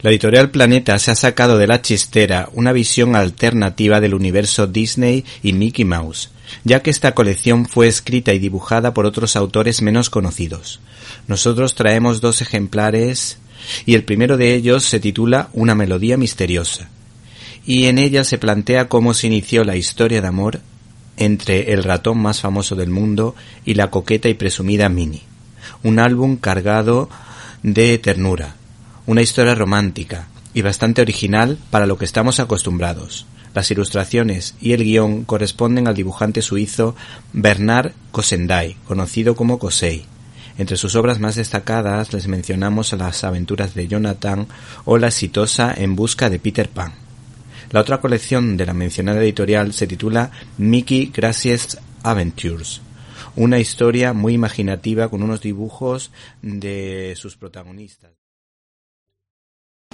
La editorial Planeta se ha sacado de la chistera una visión alternativa del universo Disney y Mickey Mouse, ya que esta colección fue escrita y dibujada por otros autores menos conocidos. Nosotros traemos dos ejemplares y el primero de ellos se titula Una melodía misteriosa, y en ella se plantea cómo se inició la historia de amor entre el ratón más famoso del mundo y la coqueta y presumida Minnie. Un álbum cargado de ternura, una historia romántica y bastante original para lo que estamos acostumbrados. Las ilustraciones y el guion corresponden al dibujante suizo Bernard Cosendai, conocido como Cosey. Entre sus obras más destacadas les mencionamos las aventuras de Jonathan o la exitosa En busca de Peter Pan. La otra colección de la mencionada editorial se titula Mickey Gracias Adventures, una historia muy imaginativa con unos dibujos de sus protagonistas.